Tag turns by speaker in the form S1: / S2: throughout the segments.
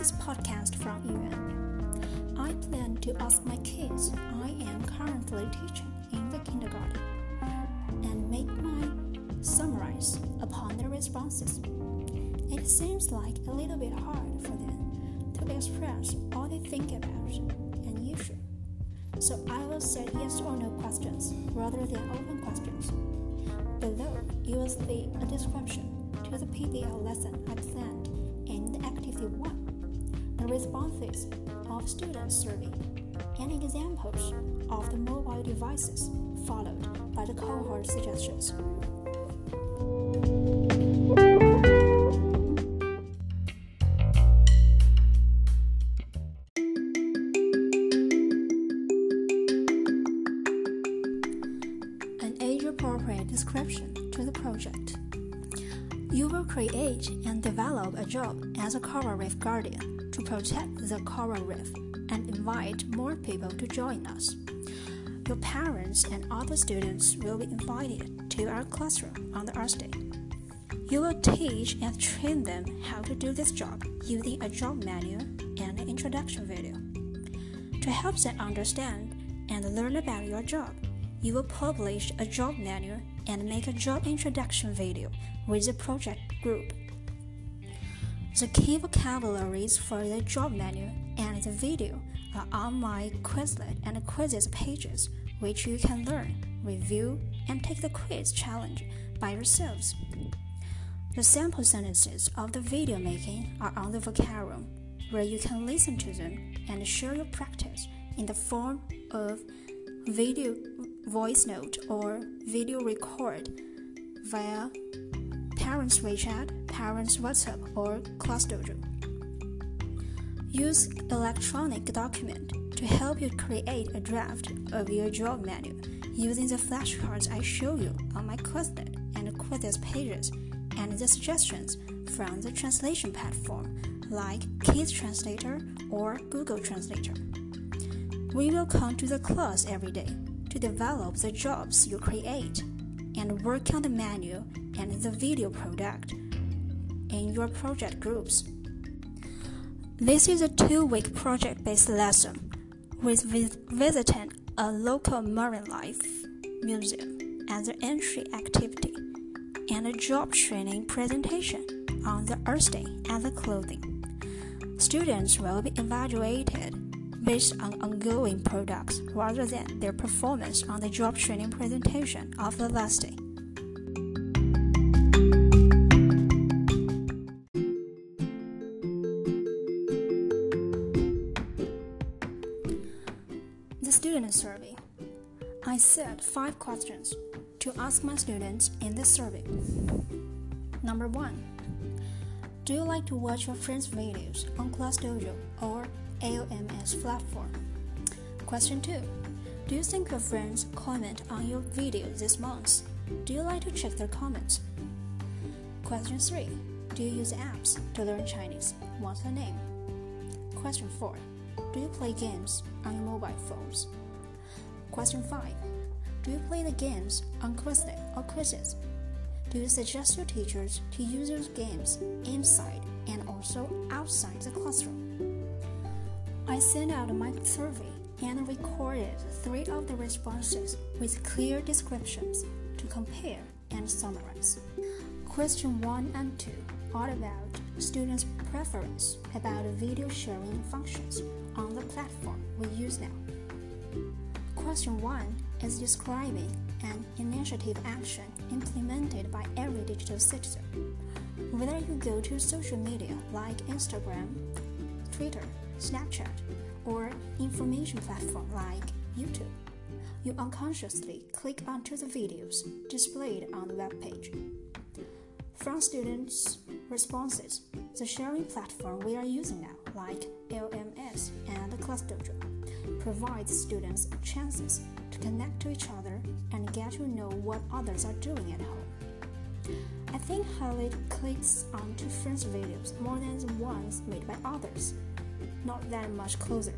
S1: This is podcast from Yiyuan. I plan to ask my kids I am currently teaching in the kindergarten and make my summarize upon their responses. It seems like a little bit hard for them to express all they think about an issue. So I will set yes or no questions rather than open questions. Below, you will see a description to the PBL lesson I planned in the Activity 1, the responses of students survey, and examples of the mobile devices, followed by the cohort suggestions. An age-appropriate description to the project. You will create and develop a job as a reef guardian to protect the coral reef and invite more people to join us. Your parents and other students will be invited to our classroom on the Earth Day. You will teach and train them how to do this job using a job manual and an introduction video. To help them understand and learn about your job, you will publish a job manual and make a job introduction video with the project group. The key vocabularies for the job menu and the video are on my Quizlet and Quizizz pages, which you can learn, review, and take the quiz challenge by yourselves. The sample sentences of the video making are on the Vocaroo, where you can listen to them and share your practice in the form of video voice note or video record via Parents WeChat, Parents WhatsApp, or Class Dojo. Use electronic document to help you create a draft of your job menu using the flashcards I show you on my Quizlet and Quizizz pages and the suggestions from the translation platform like Kids Translator or Google Translator. We will come to the class every day to develop the jobs you create and work on the manual and the video product in your project groups. This is a two week project based lesson with visiting a local marine life museum as an entry activity and a job training presentation on the Earth Day and the clothing. Students will be evaluated based on ongoing products rather than their performance on the job training presentation of the last day. The student survey. I set five questions to ask my students in this survey. Number one Do you like to watch your friends' videos on Class Dojo or AOMS platform? Question 2 Do you think your friends comment on your video this month? Do you like to check their comments? Question 3 Do you use apps to learn Chinese? What's the name? Question 4 Do you play games on your mobile phones? Question 5 Do you play the games on Quizlet or Quizizz? Do you suggest your teachers to use those games inside and also outside the classroom? I sent out my survey and recorded three of the responses with clear descriptions to compare and summarize. Question 1 and 2 are about students' preference about video sharing functions on the platform we use now. Question 1 is describing an initiative action implemented by every digital citizen. Whether you go to social media like Instagram, Twitter, Snapchat, or information platform like YouTube, you unconsciously click onto the videos displayed on the web page. From students' responses, the sharing platform we are using now, like LMS and ClassDojo, provides students chances to connect to each other and get to know what others are doing at home. I think Khalid clicks onto friends' videos more than the ones made by others, not that much closer.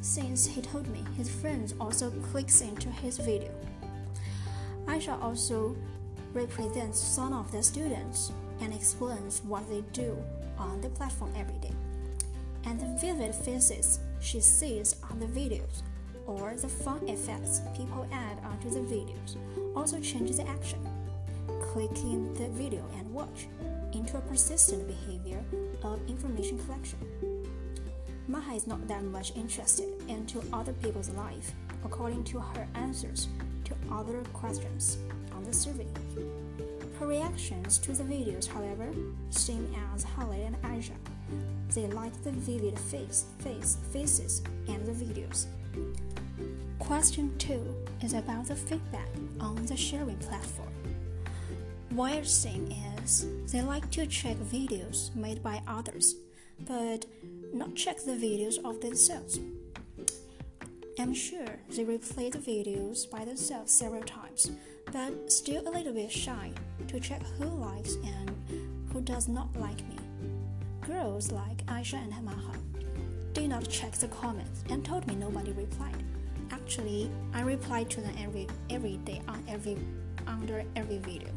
S1: Since he told me his friends also clicks into his video, I shall also represent some of the students and explains what they do on the platform every day. And the vivid faces she sees on the videos or the fun effects people add onto the videos also changes the action. Clicking the video and watch into a persistent behavior of information collection. Maha is not that much interested into other people's life, according to her answers to other questions on the survey. Her reactions to the videos, however, same as Haley and Aisha. They like the vivid face, face, faces and the videos. Question 2 is about the feedback on the sharing platform. Weird thing is, they like to check videos made by others, but not check the videos of themselves. I'm sure they replay the videos by themselves several times, but still a little bit shy to check who likes and who does not like me. Girls like Aisha and Hamaha did not check the comments and told me nobody replied. Actually, I reply to them every every day on every under every video.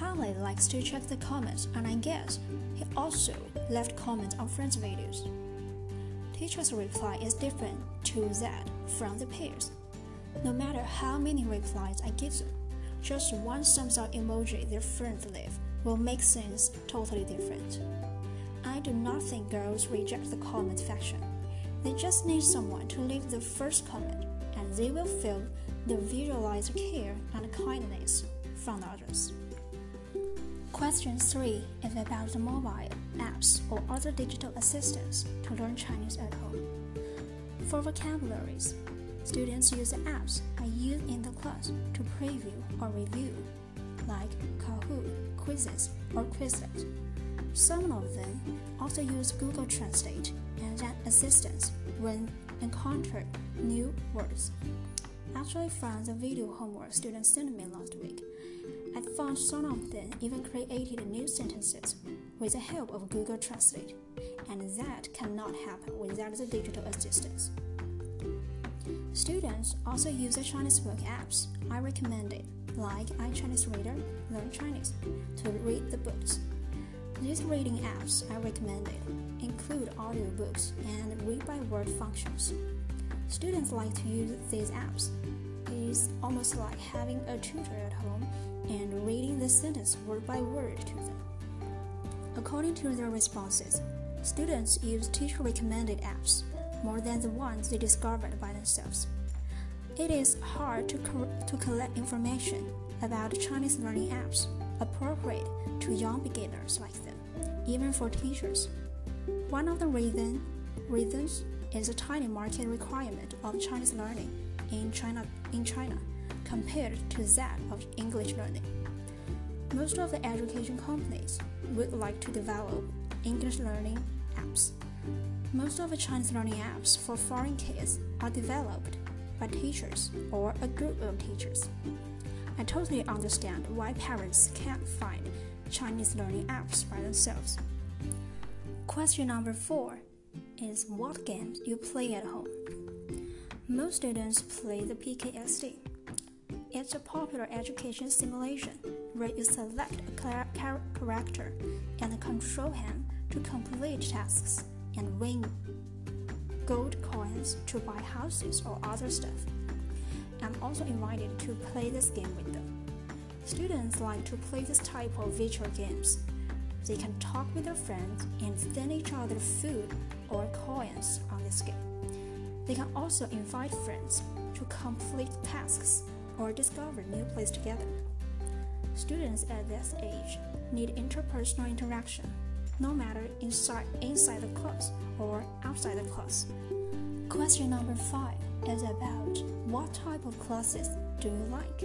S1: Harley likes to check the comments, and I guess he also left comments on friends' videos. Teacher's reply is different to that from the peers. No matter how many replies I give them, just one thumbs up emoji their friends leave will make things totally different. I do not think girls reject the comment faction. They just need someone to leave the first comment, and they will feel the visualized care and kindness from others. Question 3 is about the mobile apps or other digital assistants to learn Chinese at home. For vocabularies, students use the apps I use in the class to preview or review, like Kahoot, Quizizz, or Quizlet. Some of them also use Google Translate and an assistant when encounter new words. Actually, from the video homework students sent me last week, found some of them even created new sentences with the help of Google Translate, and that cannot happen without the digital assistance. Students also use the Chinese book apps I recommended, like iChinese Reader, Learn Chinese, to read the books. These reading apps I recommended include audiobooks and read by word functions. Students like to use these apps. It is almost like having a tutor at home and reading the sentence word by word to them. According to their responses, students use teacher recommended apps more than the ones they discovered by themselves. It is hard to, co- to collect information about Chinese learning apps appropriate to young beginners like them, even for teachers. One of the reason, reasons is the tiny market requirement of Chinese learning in China, in China compared to that of English learning. Most of the education companies would like to develop English learning apps. Most of the Chinese learning apps for foreign kids are developed by teachers or a group of teachers. I totally understand why parents can't find Chinese learning apps by themselves. Question number four is what games you play at home? Most students play the PKXD. It's a popular education simulation where you select a character and control him to complete tasks and win gold coins to buy houses or other stuff. I'm also invited to play this game with them. Students like to play this type of virtual games. They can talk with their friends and send each other food or coins on this game. They can also invite friends to complete tasks or discover new place together. Students at this age need interpersonal interaction, no matter inside, inside the class or outside the class. Question number five is about what type of classes do you like?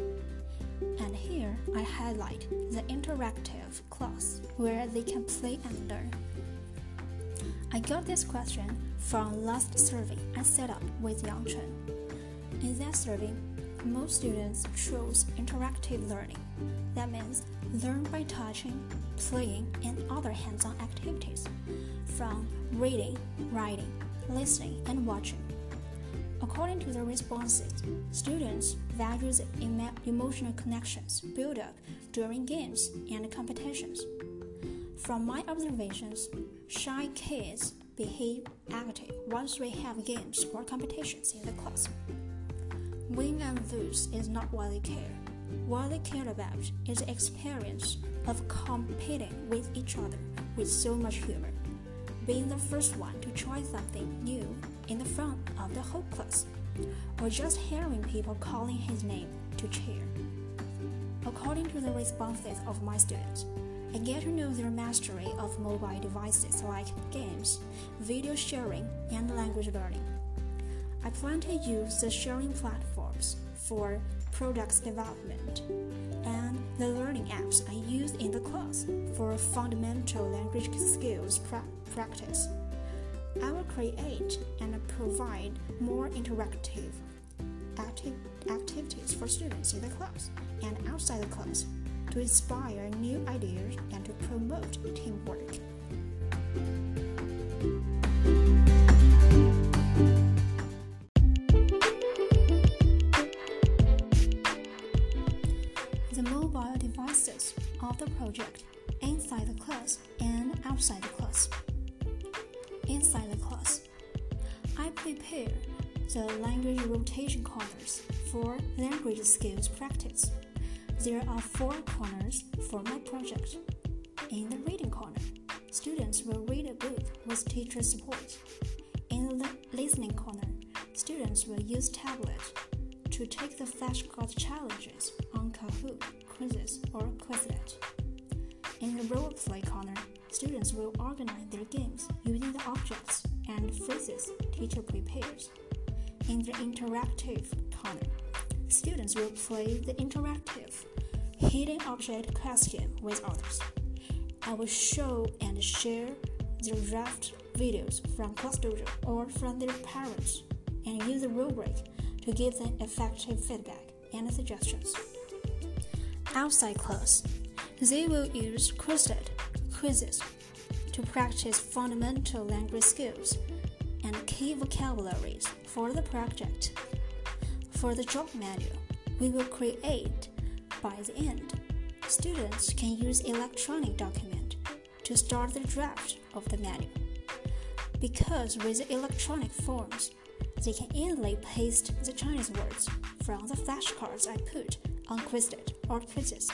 S1: And here I highlight the interactive class where they can play and learn. I got this question from last survey I set up with Yang Chen. In that survey, most students chose interactive learning. That means learn by touching, playing, and other hands on activities, from reading, writing, listening, and watching. According to the responses, students value the emotional connections built up during games and competitions. From my observations, shy kids behave active once we have games or competitions in the class. Win and lose is not what they care. What they care about is the experience of competing with each other with so much humor, being the first one to try something new in the front of the whole class, or just hearing people calling his name to cheer. According to the responses of my students, I get to know their mastery of mobile devices like games, video sharing, and language learning. I plan to use the sharing platforms for products development and the learning apps I use in the class for fundamental language skills pra practice. I will create and provide more interactive acti activities for students in the class and outside the class to inspire new ideas and to promote teamwork. Of the project inside the class and outside the class. Inside the class, I prepare the language rotation corners for language skills practice. There are four corners for my project. In the reading corner, students will read a book with teacher support. In the listening corner, students will use tablet to take the flashcard challenges on Kahoot, Quizizz, or Quizlet. In the role play corner, students will organize their games using the objects and phrases teacher prepares. In the interactive corner, students will play the interactive hidden object question with others. I will show and share their draft videos from ClassDojo or from their parents and use the rubric to give them effective feedback and suggestions. Outside class, they will use Quizlet Quizizz to practice fundamental language skills and key vocabularies for the project. For the job manual, we will create by the end. Students can use electronic document to start the draft of the manual. Because with the electronic forms, they can easily paste the Chinese words from the flashcards I put on Quizlet or Quizizz.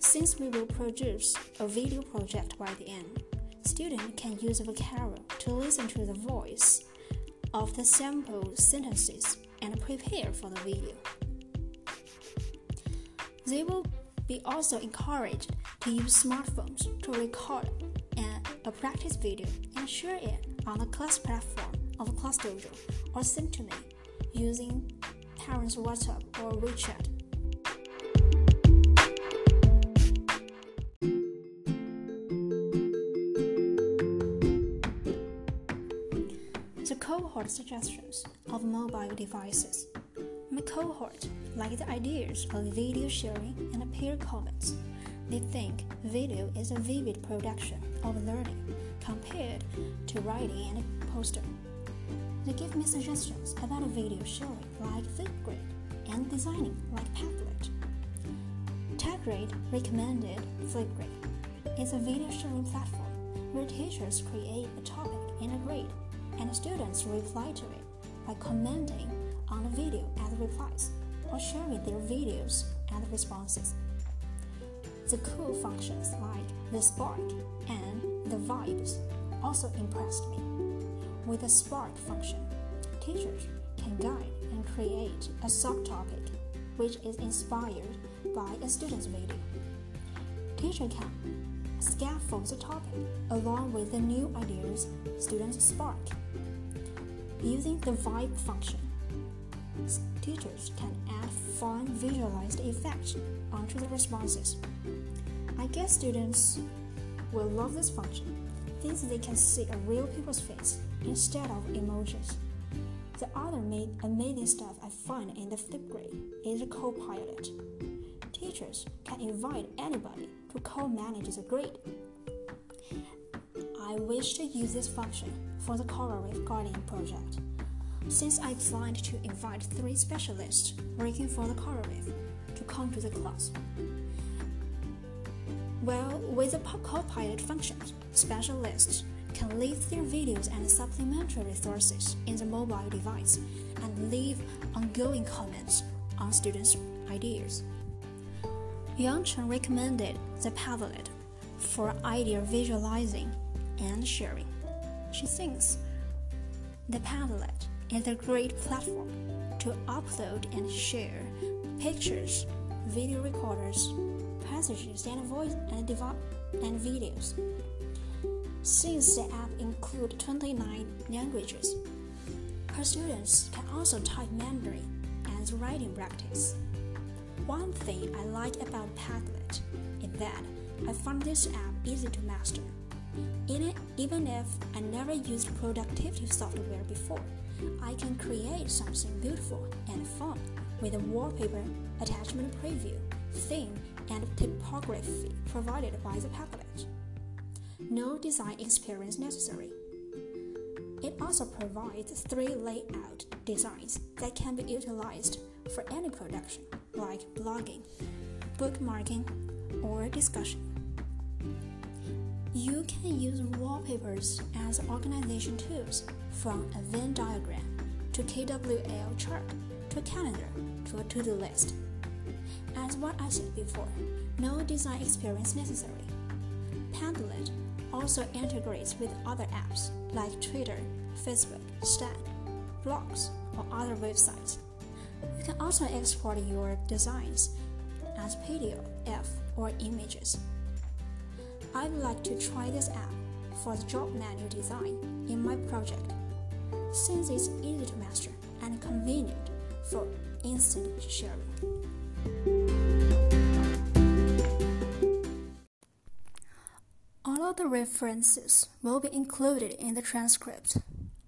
S1: Since we will produce a video project by the end, students can use Vocaroo to listen to the voice of the sample sentences and prepare for the video. They will be also encouraged to use smartphones to record a uh, practice video and share it on the class platform of ClassDojo or send to me using parents' WhatsApp or WeChat. The cohort suggestions of mobile devices. My cohort like the ideas of video sharing and peer comments. They think video is a vivid production of learning compared to writing and a poster. They give me suggestions about a video sharing like Flipgrid and designing like Padlet. TechGrade recommended Flipgrid. It's a video sharing platform where teachers create a topic in a grade and students reply to it by commenting on the video as replies or sharing their videos and responses. The cool functions like the spark and the vibes also impressed me. With the spark function, teachers can guide and create a subtopic which is inspired by a student's video. Teacher can scaffold the topic along with the new ideas students spark. Using the vibe function, teachers can add fun visualized effects onto the responses. I guess students will love this function since they can see a real people's face instead of emojis. The other amazing stuff I find in the Flipgrid is the co-pilot. Teachers can invite anybody to co-manage the grade. I wish to use this function for the Coral Reef Guardian project. since I planned to invite three specialists working for the coral reef to come to the class. Well, with the co-pilot functions, specialists can leave their videos and supplementary resources in the mobile device and leave ongoing comments on students' ideas. Yang Chen recommended the Padlet for idea visualizing and sharing. She thinks the Padlet is a great platform to upload and share pictures, video recorders, passages, and voice and, dev- and videos. Since the app includes 29 languages, her students can also type Mandarin as writing practice. One thing I like about Padlet is that I found this app easy to master. It, even if I never used productivity software before, I can create something beautiful and fun with a wallpaper, attachment preview, theme, and typography provided by the package. No design experience necessary. It also provides three layout designs that can be utilized for any production, like blogging, bookmarking, or discussion. You can use wallpapers as organization tools from a Venn diagram to KWL chart to a calendar to a to-do list. As what I said before, no design experience necessary. Padlet also integrates with other apps like Twitter, Facebook, Slack, blogs, or other websites. You can also export your designs as PDF or images. I'd like to try this app for the job manual design in my project, since it's easy to master and convenient for instant sharing. All of the references will be included in the transcript.